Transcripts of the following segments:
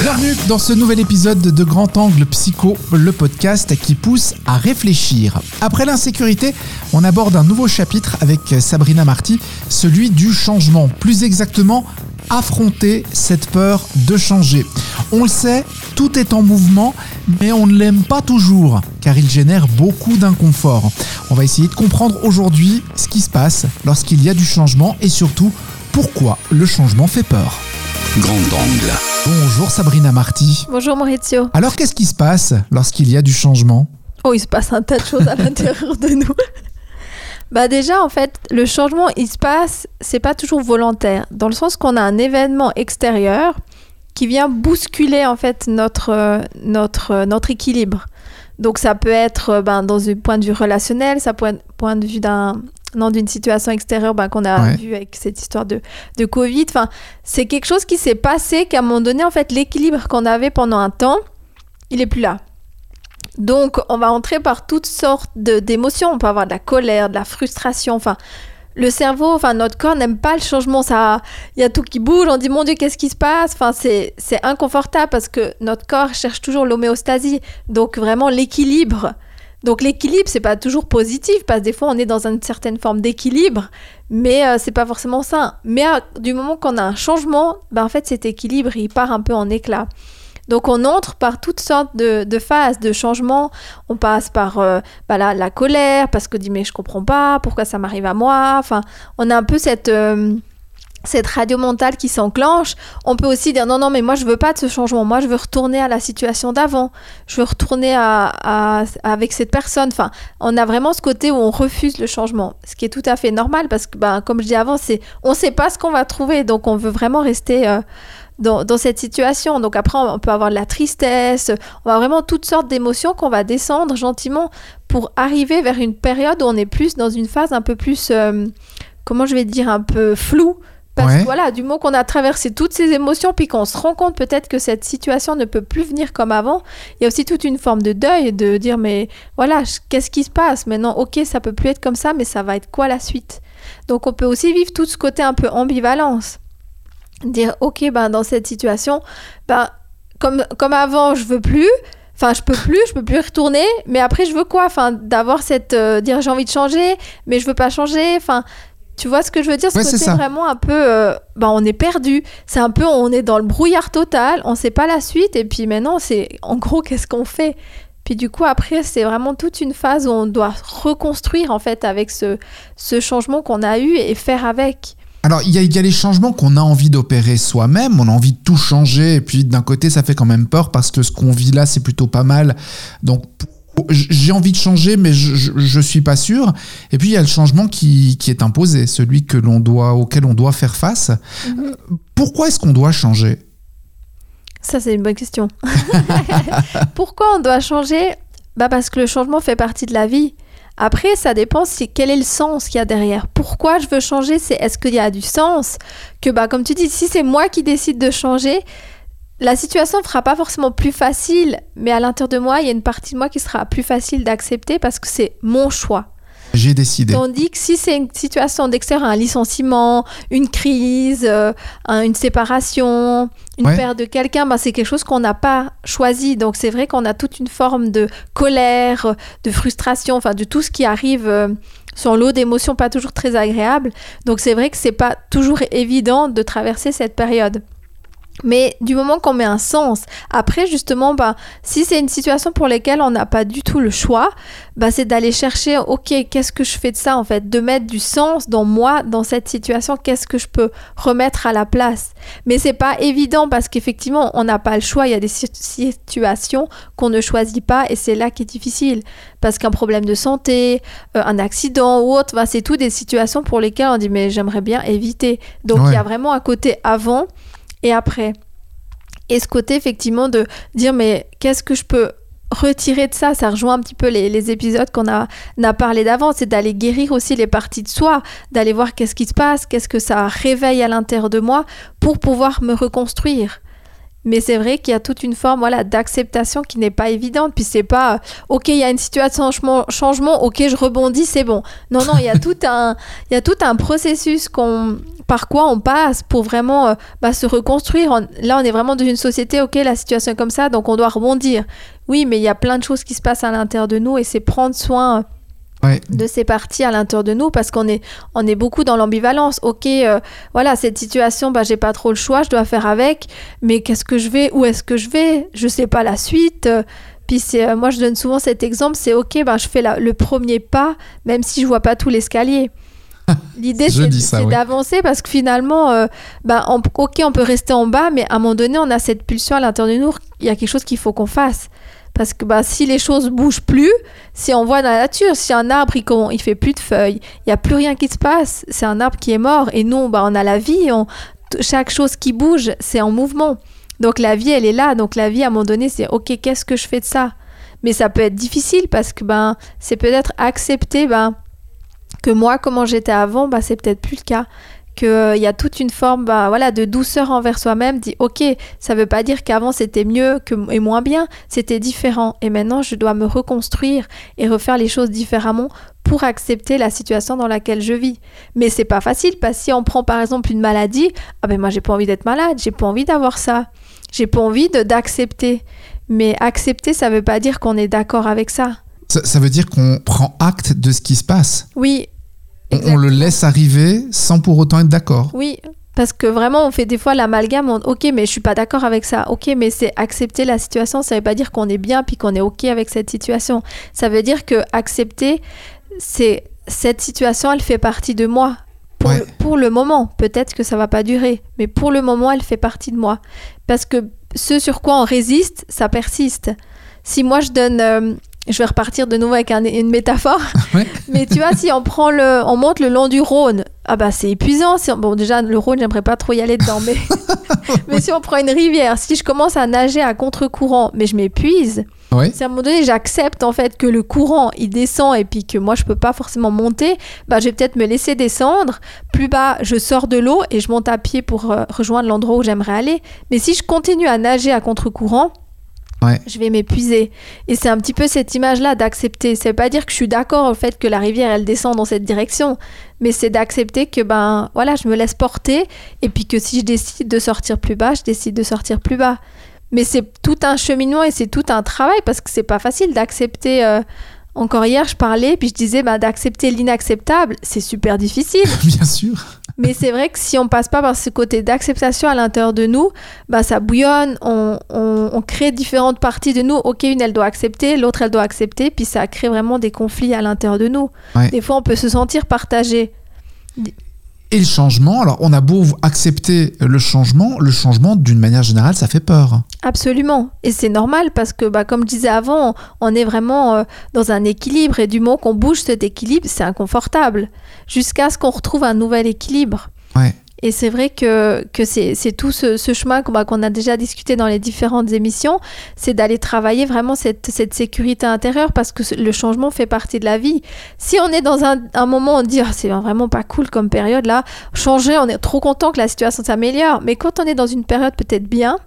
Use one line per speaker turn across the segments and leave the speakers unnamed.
Bienvenue dans ce nouvel épisode de Grand Angle Psycho, le podcast qui pousse à réfléchir. Après l'insécurité, on aborde un nouveau chapitre avec Sabrina Marty, celui du changement. Plus exactement, affronter cette peur de changer. On le sait, tout est en mouvement, mais on ne l'aime pas toujours, car il génère beaucoup d'inconfort. On va essayer de comprendre aujourd'hui ce qui se passe lorsqu'il y a du changement et surtout pourquoi le changement fait peur.
Grand angle.
Bonjour Sabrina Marty.
Bonjour Maurizio.
Alors qu'est-ce qui se passe lorsqu'il y a du changement?
Oh, il se passe un tas de choses à l'intérieur de nous. Bah déjà en fait, le changement il se passe, c'est pas toujours volontaire dans le sens qu'on a un événement extérieur qui vient bousculer en fait notre notre notre équilibre. Donc ça peut être ben, dans un point de vue relationnel, ça peut être point de vue d'un non d'une situation extérieure ben, qu'on a
Ouais.
vu avec cette histoire de, de Covid. Enfin, c'est quelque chose qui s'est passé qu'à un moment donné, en fait, l'équilibre qu'on avait pendant un temps, il est plus là. Donc, on va entrer par toutes sortes d'émotions. On peut avoir de la colère, de la frustration. Enfin, le cerveau, enfin, notre corps n'aime pas le changement. Ça, il y a tout qui bouge. On dit, mon Dieu, qu'est-ce qui se passe? Enfin, c'est c'est inconfortable parce que notre corps cherche toujours l'homéostasie. Donc, vraiment, l'équilibre. Donc, l'équilibre, c'est pas toujours positif parce que des fois, on est dans une certaine forme d'équilibre, mais euh, c'est pas forcément sain. Mais à- du moment qu'on a un changement, ben, en fait, cet équilibre, il part un peu en éclat. Donc on entre par toutes sortes de, phases de changement. On passe par euh, la, la colère parce que dit mais je comprends pas pourquoi ça m'arrive à moi? Enfin, on a un peu cette euh, cette radio mentale qui s'enclenche. On peut aussi dire non non mais moi je veux pas de ce changement. Moi je veux retourner à la situation d'avant. Je veux retourner à, avec cette personne. Enfin, on a vraiment ce côté où on refuse le changement, ce qui est tout à fait normal parce que ben, comme je dis avant, c'est on sait pas ce qu'on va trouver donc on veut vraiment rester euh, dans, dans cette situation. Donc après, on peut avoir de la tristesse, on va vraiment toutes sortes d'émotions qu'on va descendre gentiment pour arriver vers une période où on est plus dans une phase un peu plus, euh, comment je vais dire, un peu floue. Parce
Ouais.
que voilà, du moment qu'on a traversé toutes ces émotions, puis qu'on se rend compte peut-être que cette situation ne peut plus venir comme avant, il y a aussi toute une forme de deuil, de dire mais voilà, qu'est-ce qui se passe? Maintenant Ok, ça peut plus être comme ça, mais ça va être quoi la suite? Donc on peut aussi vivre tout ce côté un peu ambivalence. Dire ok ben dans cette situation ben comme comme avant je veux plus enfin je peux plus je peux plus retourner mais après je veux quoi? Enfin d'avoir cette euh, dire j'ai envie de changer mais je veux pas changer enfin tu vois ce que je veux dire? Ce
Ouais, c'est
côté vraiment un peu euh, ben on est perdu. C'est un peu on est dans le brouillard total on sait pas la suite et puis maintenant c'est en gros qu'est-ce qu'on fait? Puis du coup après c'est vraiment toute une phase où on doit reconstruire en fait avec ce ce changement qu'on a eu et faire avec.
Alors, il y, y a les changements qu'on a envie d'opérer soi-même, on a envie de tout changer, et puis d'un côté, ça fait quand même peur parce que ce qu'on vit là, c'est plutôt pas mal. Donc, j'ai envie de changer, mais je, je suis pas sûr. Et puis, il y a le changement qui, qui est imposé, celui que l'on doit, auquel on doit faire face. Pourquoi est-ce qu'on doit changer?
Ça, c'est une bonne question. Pourquoi on doit changer? Bah Parce que le changement fait partie de la vie. Après, ça dépend si, quel est le sens qu'il y a derrière. Pourquoi je veux changer? C'est est-ce qu'il y a du sens? Que, bah, comme tu dis, si c'est moi qui décide de changer, la situation ne fera pas forcément plus facile, mais à l'intérieur de moi, il y a une partie de moi qui sera plus facile d'accepter parce que c'est mon choix.
J'ai décidé.
Tandis que si c'est une situation d'extérieur, un licenciement, une crise, euh, un- une séparation, une
Ouais.
perte de quelqu'un, ben c'est quelque chose qu'on n'a pas choisi. Donc c'est vrai qu'on a toute une forme de colère, de frustration, enfin de tout ce qui arrive euh, sur l'eau d'émotions pas toujours très agréables. Donc c'est vrai que c'est pas toujours évident de traverser cette période. Mais du moment qu'on met un sens, après justement, bah, si c'est une situation pour laquelle on n'a pas du tout le choix, bah, c'est d'aller chercher, ok, qu'est-ce que je fais de ça en fait, de mettre du sens dans moi, dans cette situation, qu'est-ce que je peux remettre à la place. Mais c'est pas évident parce qu'effectivement, on n'a pas le choix. Il y a des si- situations qu'on ne choisit pas et c'est là qui est difficile parce qu'un problème de santé, euh, un accident ou autre, bah, c'est tout des situations pour lesquelles on dit mais j'aimerais bien éviter. Donc il y a vraiment un côté avant et après. Et ce côté effectivement de dire mais qu'est-ce que je peux retirer de ça, ça rejoint un petit peu les, épisodes qu'on a, on a parlé d'avant, c'est d'aller guérir aussi les parties de soi, d'aller voir qu'est-ce qui se passe, qu'est-ce que ça réveille à l'intérieur de moi pour pouvoir me reconstruire. Mais c'est vrai qu'il y a toute une forme voilà, d'acceptation qui n'est pas évidente. Puis c'est pas, euh, ok, il y a une situation de changement, changement, ok, je rebondis, c'est bon. Non, non, il y a tout un, il y a tout un processus qu'on par quoi on passe pour vraiment euh, bah, se reconstruire. On- là, on est vraiment dans une société, ok, la situation est comme ça, donc on doit rebondir. Oui, mais il y a plein de choses qui se passent à l'intérieur de nous et c'est prendre soin
Ouais.
de ces parties à l'intérieur de nous parce qu'on est, on est beaucoup dans l'ambivalence. Ok, euh, voilà, cette situation, bah, j'ai pas trop le choix, je dois faire avec, mais qu'est-ce que je vais, où est-ce que je vais? Je sais pas la suite. puis c'est, euh, moi, je donne souvent cet exemple, c'est ok, bah, je fais la- le premier pas, même si je vois pas tout l'escalier. L'idée, c'est,
oui.
d'avancer parce que finalement, euh, bah, on- ok, on peut rester en bas, mais à un moment donné, on a cette pulsion à l'intérieur de nous, il y a quelque chose qu'il faut qu'on fasse. Parce que bah, si les choses bougent plus, si on voit dans la nature, si un arbre il, il fait plus de feuilles, il y a plus rien qui se passe, c'est un arbre qui est mort. Et nous, bah, on a la vie, chaque chose qui bouge, c'est en mouvement. Donc la vie, elle est là. Donc la vie, à un moment donné, c'est ok, qu'est-ce que je fais de ça? Mais ça peut être difficile parce que ben, c'est peut-être accepter ben, que moi, comment j'étais avant, bah, c'est peut-être plus le cas. Qu'il y a toute une forme bah, voilà, de douceur envers soi-même. Dit, ok, ça veut pas dire qu'avant c'était mieux que, et moins bien, c'était différent. Et maintenant, je dois me reconstruire et refaire les choses différemment pour accepter la situation dans laquelle je vis. Mais c'est pas facile parce que si on prend par exemple une maladie, ah ben moi j'ai pas envie d'être malade, j'ai pas envie d'avoir ça, j'ai pas envie d'accepter. Mais accepter, ça veut pas dire qu'on est d'accord avec ça.
Ça, ça veut dire qu'on prend acte de ce qui se passe.
Oui,
On, on le laisse arriver sans pour autant être d'accord.
Oui, parce que vraiment, on fait des fois l'amalgame. on- Ok, mais je suis pas d'accord avec ça. Ok, mais c'est accepter la situation. Ça veut pas dire qu'on est bien puis qu'on est ok avec cette situation. Ça veut dire que accepter, c'est cette situation, elle fait partie de moi. Pour,
Ouais.
le, pour le moment, peut-être que ça va pas durer, mais pour le moment, elle fait partie de moi. Parce que ce sur quoi on résiste, ça persiste. Si moi je donne, euh, je vais repartir de nouveau avec un- une métaphore.
Ouais.
Mais tu vois, si on prend le, on monte le long du Rhône, ah bah c'est épuisant. Si on- bon, déjà le Rhône, j'aimerais pas trop y aller dedans, mais mais si on prend une rivière, si je commence à nager à contre-courant, mais je m'épuise.
Ouais.
Si à un moment donné j'accepte en fait que le courant il descend et puis que moi je peux pas forcément monter, bah je vais peut-être me laisser descendre. Plus bas, je sors de l'eau et je monte à pied pour euh, rejoindre l'endroit où j'aimerais aller. Mais si je continue à nager à contre-courant,
Ouais.
je vais m'épuiser. Et c'est un petit peu cette image-là d'accepter. Veut pas dire que je suis d'accord au fait que la rivière elle descend dans cette direction, mais c'est d'accepter que ben voilà, je me laisse porter et puis que si je décide de sortir plus bas, je décide de sortir plus bas. Mais c'est tout un cheminement et c'est tout un travail parce que c'est pas facile d'accepter. euh, Encore hier, je parlais puis je disais bah, d'accepter l'inacceptable, c'est super difficile.
Bien sûr.
Mais c'est vrai que si on passe pas par ce côté d'acceptation à l'intérieur de nous, bah ça bouillonne, on, on- on crée différentes parties de nous. Ok, une elle doit accepter, l'autre elle doit accepter, puis ça crée vraiment des conflits à l'intérieur de nous.
Ouais.
Des fois on peut se sentir partagé.
Et le changement, alors on a beau accepter le changement, le changement d'une manière générale, ça fait peur.
Absolument. Et c'est normal parce que, bah, comme je disais avant, on, est vraiment euh, dans un équilibre et du moment qu'on bouge cet équilibre, c'est inconfortable. Jusqu'à ce qu'on retrouve un nouvel équilibre.
Ouais.
Et c'est vrai que, que c'est tout ce, ce chemin qu'on bah, qu'on a déjà discuté dans les différentes émissions, c'est d'aller travailler vraiment cette, cette sécurité intérieure parce que le changement fait partie de la vie. Si on est dans un, un moment on dit Ah, c'est vraiment pas cool comme période là, changer, on est trop content que la situation s'améliore, mais quand on est dans une période peut-être bien,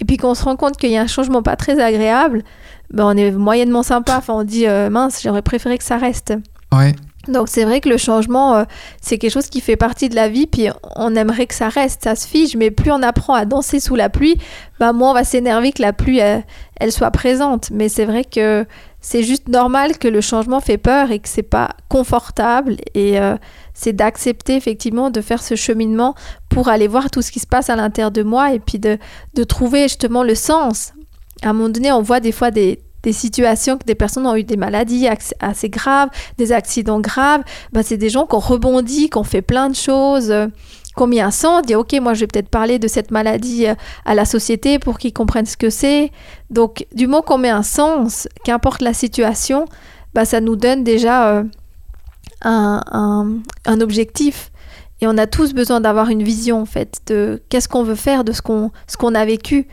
et puis qu'on se rend compte qu'il y a un changement pas très agréable, ben on est moyennement sympa, enfin on dit euh, mince, j'aurais préféré que ça reste.
Ouais.
Donc c'est vrai que le changement, euh, c'est quelque chose qui fait partie de la vie, puis on aimerait que ça reste, ça se fige, mais plus on apprend à danser sous la pluie, bah moins on va s'énerver que la pluie, euh, elle soit présente. Mais c'est vrai que c'est juste normal que le changement fait peur et que c'est pas confortable, et euh, c'est d'accepter effectivement de faire ce cheminement pour aller voir tout ce qui se passe à l'intérieur de moi, et puis de, de trouver justement le sens. À un moment donné, on voit des fois des des situations que des personnes ont eu des maladies assez graves, des accidents graves, bah, c'est des gens qui ont rebondi, qui ont fait plein de choses, un sens, dit ok, moi je vais peut-être parler de cette maladie euh, à la société pour qu'ils comprennent ce que c'est. Donc du moment qu'on met un sens, qu'importe la situation, bah, ça nous donne déjà euh, un, un- un objectif. Et on a tous besoin d'avoir une vision en fait de qu'est-ce qu'on veut faire de ce qu'on ce qu'on a vécu.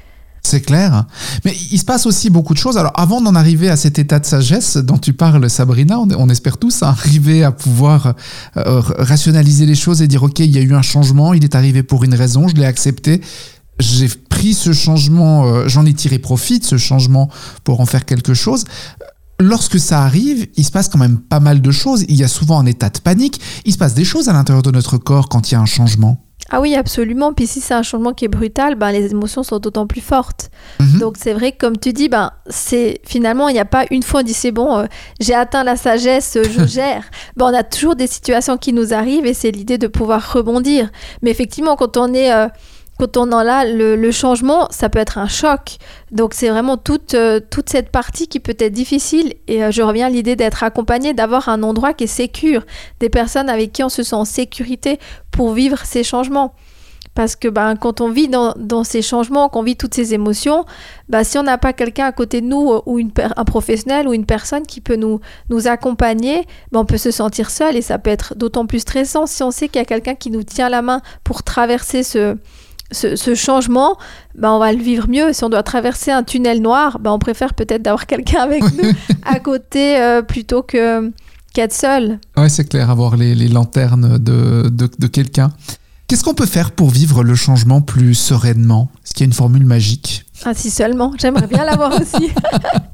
C'est clair. Mais il se passe aussi beaucoup de choses. Alors, avant d'en arriver à cet état de sagesse dont tu parles, Sabrina, on, espère tous hein, arriver à pouvoir euh, rationaliser les choses et dire, OK, il y a eu un changement, il est arrivé pour une raison, je l'ai accepté. J'ai pris ce changement, euh, j'en ai tiré profit de ce changement pour en faire quelque chose. lorsque ça arrive, il se passe quand même pas mal de choses. Il y a souvent un état de panique. Il se passe des choses à l'intérieur de notre corps quand il y a un changement.
Ah oui, absolument. Puis si c'est un changement qui est brutal, ben, les émotions sont d'autant plus fortes.
Mhm.
Donc c'est vrai que comme tu dis, ben, c'est finalement, il n'y a pas une fois on dit c'est bon, euh, j'ai atteint la sagesse, euh, je gère. ben, on a toujours des situations qui nous arrivent et c'est l'idée de pouvoir rebondir. Mais effectivement, quand on est... euh, quand on en a le, changement, ça peut être un choc. Donc c'est vraiment toute, euh, toute cette partie qui peut être difficile. Et euh, je reviens à l'idée d'être accompagné, d'avoir un endroit qui est sécure, des personnes avec qui on se sent en sécurité pour vivre ces changements. Parce que ben, quand on vit dans, ces changements, qu'on vit toutes ces émotions, ben, si on n'a pas quelqu'un à côté de nous, euh, ou un professionnel, ou une personne qui peut nous, nous accompagner, ben, on peut se sentir seul et ça peut être d'autant plus stressant si on sait qu'il y a quelqu'un qui nous tient la main pour traverser ce, ce, ce changement, ben, on va le vivre mieux. Si on doit traverser un tunnel noir, ben, on préfère peut-être d'avoir quelqu'un avec nous à côté euh, plutôt que qu'être seul.
Ouais, c'est clair, avoir les, les lanternes de, de, de quelqu'un. Qu'est-ce qu'on peut faire pour vivre le changement plus sereinement? Est-ce qu'il y a une formule magique?
Ah, si seulement, j'aimerais bien l'avoir aussi.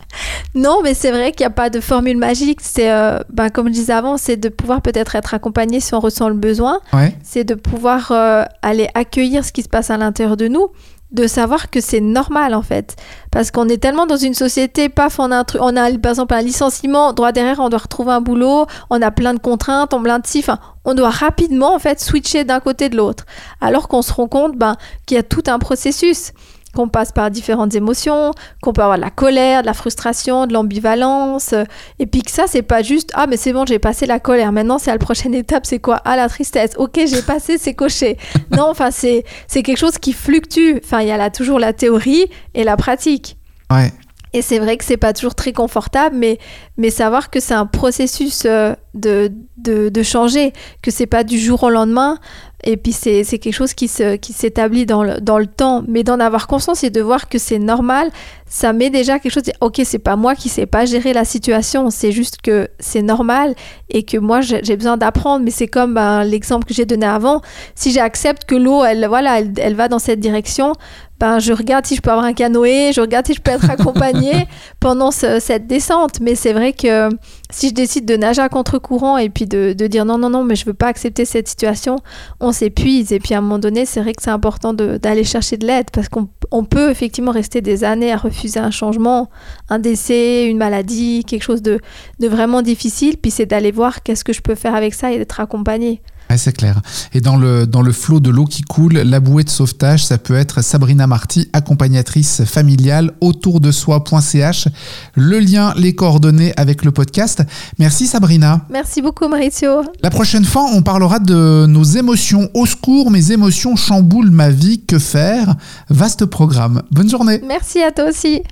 non, mais c'est vrai qu'il n'y a pas de formule magique. C'est, euh, ben, comme je disais avant, c'est de pouvoir peut-être être accompagné si on ressent le besoin.
Ouais.
C'est de pouvoir euh, aller accueillir ce qui se passe à l'intérieur de nous, de savoir que c'est normal en fait. Parce qu'on est tellement dans une société, paf, on a, un truc, on a par exemple un licenciement, droit derrière, on doit retrouver un boulot, on a plein de contraintes, on plein de enfin, on doit rapidement en fait switcher d'un côté de l'autre. Alors qu'on se rend compte ben, qu'il y a tout un processus qu'on passe par différentes émotions, qu'on peut avoir de la colère, de la frustration, de l'ambivalence, euh, et puis que ça, c'est pas juste ah mais c'est bon, j'ai passé la colère. Maintenant, c'est à la prochaine étape, c'est quoi? Ah la tristesse. Ok, j'ai passé, c'est coché. non, enfin c'est c'est quelque chose qui fluctue. Enfin, il y a là toujours la théorie et la pratique.
Ouais.
Et c'est vrai que c'est pas toujours très confortable, mais, mais savoir que c'est un processus euh, de, de, de changer, que c'est pas du jour au lendemain, et puis c'est quelque chose qui se- qui s'établit dans le, dans le temps. Mais d'en avoir conscience et de voir que c'est normal, ça met déjà quelque chose de ok, c'est pas moi qui sais pas gérer la situation, c'est juste que c'est normal et que moi j'ai j'ai besoin d'apprendre. Mais c'est comme ben, l'exemple que j'ai donné avant, si j'accepte que l'eau, elle, voilà, elle, elle va dans cette direction, ben, je regarde si je peux avoir un canoë, je regarde si je peux être accompagnée pendant ce- cette descente. Mais c'est vrai que si je décide de nager à contre-courant et puis de, de dire non, non, non, mais je veux pas accepter cette situation, on s'épuise. Et puis à un moment donné, c'est vrai que c'est important d'aller chercher de l'aide parce qu'on on peut effectivement rester des années à refuser un changement, un décès, une maladie, quelque chose de, de vraiment difficile. Puis c'est d'aller voir qu'est-ce que je peux faire avec ça et d'être accompagné.
Ouais, c'est clair. Et dans le, dans le flot de l'eau qui coule, la bouée de sauvetage, ça peut être Sabrina Marty, accompagnatrice familiale, autour de soi.ch. Le lien, les coordonnées avec le podcast. Merci Sabrina.
Merci beaucoup, Maurizio.
La prochaine fois, on parlera de nos émotions. Au secours, mes émotions chamboulent ma vie. Que faire? Vaste programme. Bonne journée.
Merci à toi aussi.